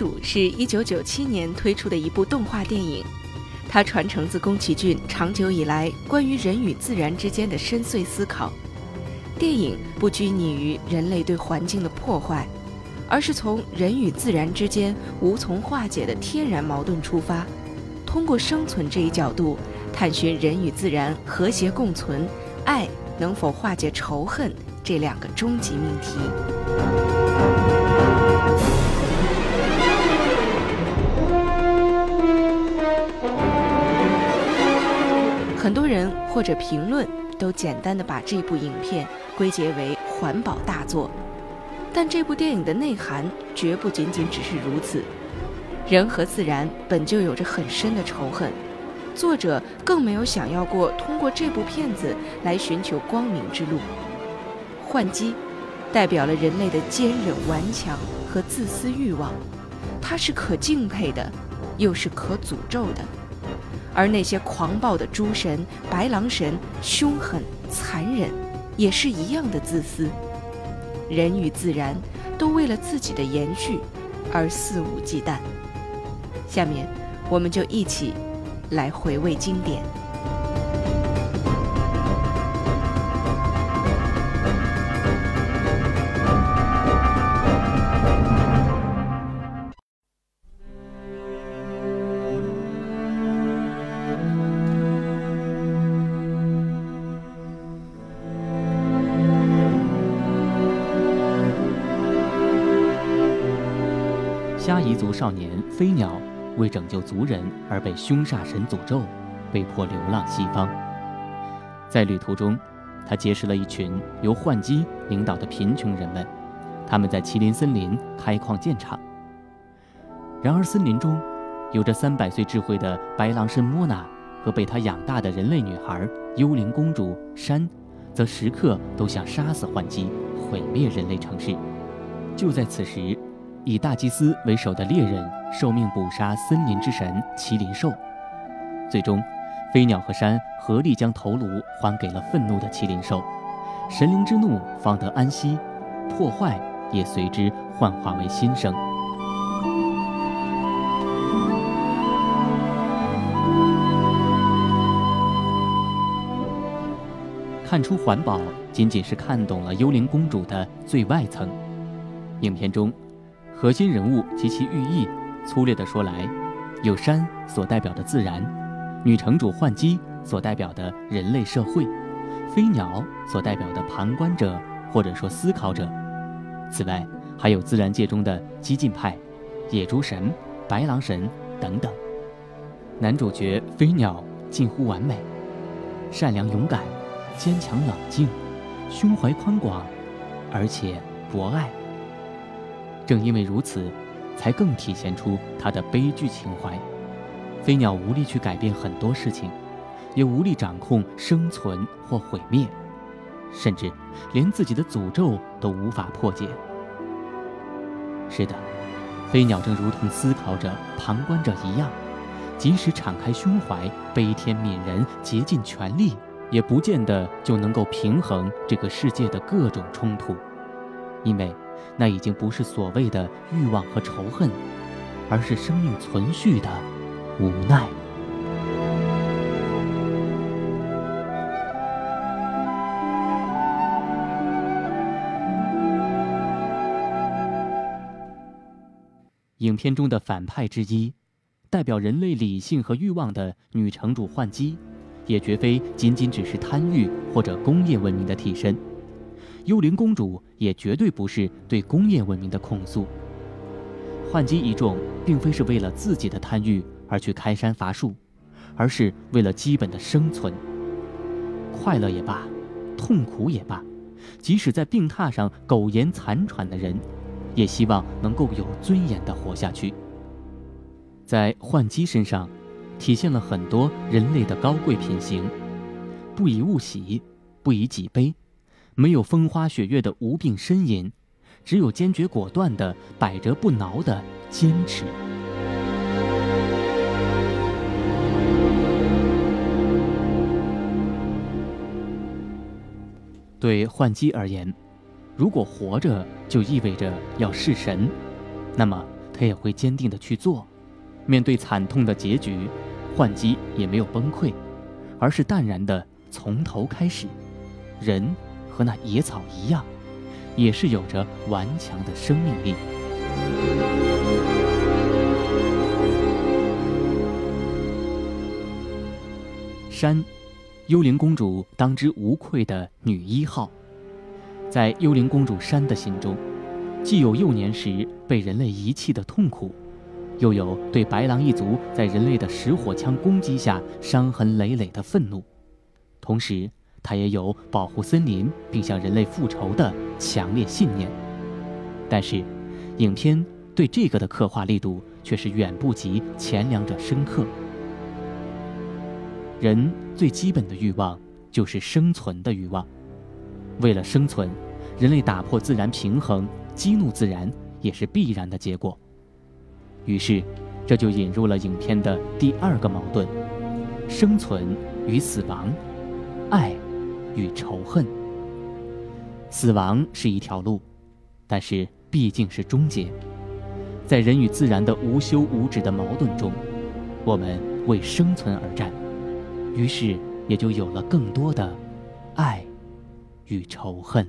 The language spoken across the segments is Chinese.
主是一九九七年推出的一部动画电影，它传承自宫崎骏长久以来关于人与自然之间的深邃思考。电影不拘泥于人类对环境的破坏，而是从人与自然之间无从化解的天然矛盾出发，通过生存这一角度，探寻人与自然和谐共存、爱能否化解仇恨这两个终极命题。很多人或者评论都简单的把这部影片归结为环保大作，但这部电影的内涵绝不仅仅只是如此。人和自然本就有着很深的仇恨，作者更没有想要过通过这部片子来寻求光明之路。换机，代表了人类的坚韧顽强和自私欲望，它是可敬佩的，又是可诅咒的。而那些狂暴的诸神、白狼神，凶狠、残忍，也是一样的自私。人与自然都为了自己的延续而肆无忌惮。下面，我们就一起来回味经典。族少年飞鸟为拯救族人而被凶煞神诅咒，被迫流浪西方。在旅途中，他结识了一群由幻姬领导的贫穷人们，他们在麒麟森林开矿建厂。然而，森林中有着三百岁智慧的白狼神莫娜和被他养大的人类女孩幽灵公主珊，则时刻都想杀死幻姬，毁灭人类城市。就在此时。以大祭司为首的猎人受命捕杀森林之神麒麟兽，最终，飞鸟和山合力将头颅还给了愤怒的麒麟兽，神灵之怒方得安息，破坏也随之幻化为新生。看出环保仅仅是看懂了幽灵公主的最外层，影片中。核心人物及其寓意，粗略地说来，有山所代表的自然，女城主幻姬所代表的人类社会，飞鸟所代表的旁观者或者说思考者。此外，还有自然界中的激进派、野猪神、白狼神等等。男主角飞鸟近乎完美，善良勇敢，坚强冷静，胸怀宽广，而且博爱。正因为如此，才更体现出他的悲剧情怀。飞鸟无力去改变很多事情，也无力掌控生存或毁灭，甚至连自己的诅咒都无法破解。是的，飞鸟正如同思考着、旁观者一样，即使敞开胸怀、悲天悯人、竭尽全力，也不见得就能够平衡这个世界的各种冲突，因为。那已经不是所谓的欲望和仇恨，而是生命存续的无奈。影片中的反派之一，代表人类理性和欲望的女城主幻姬，也绝非仅仅只是贪欲或者工业文明的替身。幽灵公主也绝对不是对工业文明的控诉。幻姬一众并非是为了自己的贪欲而去开山伐树，而是为了基本的生存。快乐也罢，痛苦也罢，即使在病榻上苟延残喘的人，也希望能够有尊严地活下去。在幻姬身上，体现了很多人类的高贵品行：不以物喜，不以己悲。没有风花雪月的无病呻吟，只有坚决果断的百折不挠的坚持。对幻姬而言，如果活着就意味着要弑神，那么他也会坚定的去做。面对惨痛的结局，幻姬也没有崩溃，而是淡然的从头开始。人和那野草一样，也是有着顽强的生命力。山，幽灵公主当之无愧的女一号。在幽灵公主山的心中，既有幼年时被人类遗弃的痛苦，又有对白狼一族在人类的石火枪攻击下伤痕累累的愤怒，同时，他也有保护森林并向人类复仇的强烈信念。但是，影片对这个的刻画力度却是远不及前两者深刻。人最基本的欲望就是生存的欲望。为了生存，人类打破自然平衡，激怒自然也是必然的结果。于是，这就引入了影片的第二个矛盾：生存与死亡，爱与仇恨。死亡是一条路，但是毕竟是终结。在人与自然的无休无止的矛盾中，我们为生存而战。于是，也就有了更多的爱与仇恨。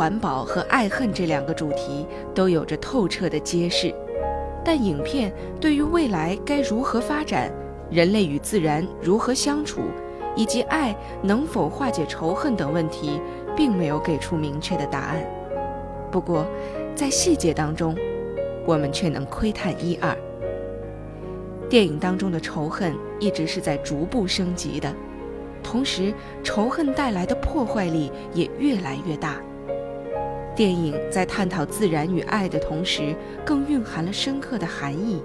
环保和爱恨这两个主题都有着透彻的揭示。但影片对于未来该如何发展，人类与自然如何相处，以及爱能否化解仇恨等问题，并没有给出明确的答案。不过，在细节当中，我们却能窥探一二。电影当中的仇恨一直是在逐步升级的，同时仇恨带来的破坏力也越来越大。电影在探讨自然与爱的同时，更蕴含了深刻的含义。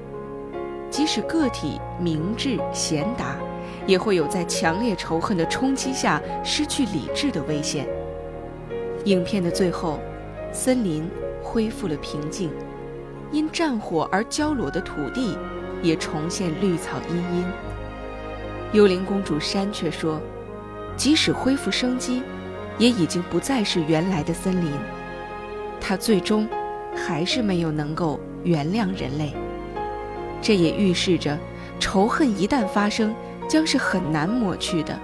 即使个体明智贤达，也会有在强烈仇恨的冲击下失去理智的危险。影片的最后，森林恢复了平静，因战火而焦裸的土地也重现绿草茵茵。幽灵公主山却说：“即使恢复生机，也已经不再是原来的森林。”他最终还是没有能够原谅人类，这也预示着仇恨一旦发生，将是很难抹去的。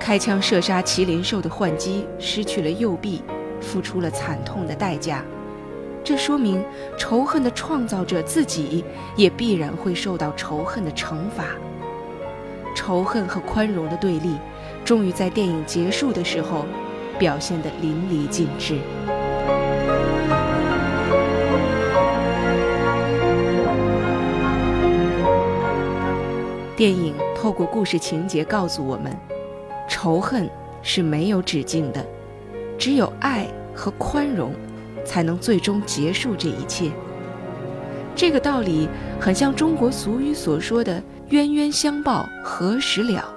开枪射杀麒麟兽的幻姬失去了右臂，付出了惨痛的代价。这说明仇恨的创造者自己也必然会受到仇恨的惩罚。仇恨和宽容的对立，终于在电影结束的时候表现得淋漓尽致。电影透过故事情节告诉我们，仇恨是没有止境的，只有爱和宽容，才能最终结束这一切。这个道理很像中国俗语所说的“冤冤相报何时了”，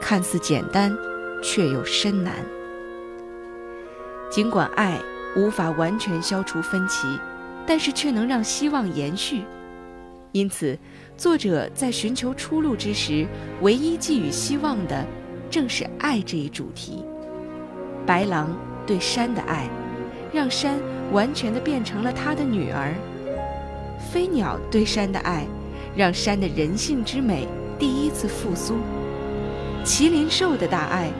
看似简单，却又深难。尽管爱无法完全消除分歧，但是却能让希望延续，因此。作者在寻求出路之时，唯一寄予希望的，正是爱这一主题。白狼对山的爱，让山完全的变成了他的女儿；飞鸟对山的爱，让山的人性之美第一次复苏；麒麟兽的大爱，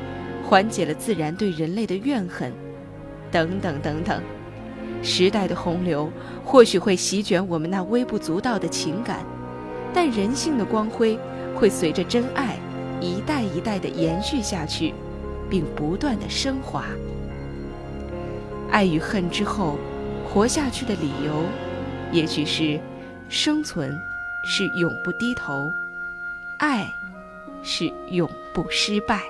缓解了自然对人类的怨恨，等等等等。时代的洪流或许会席卷我们那微不足道的情感。但人性的光辉会随着真爱一代一代的延续下去，并不断的升华。爱与恨之后，活下去的理由，也许是生存是永不低头，爱是永不失败。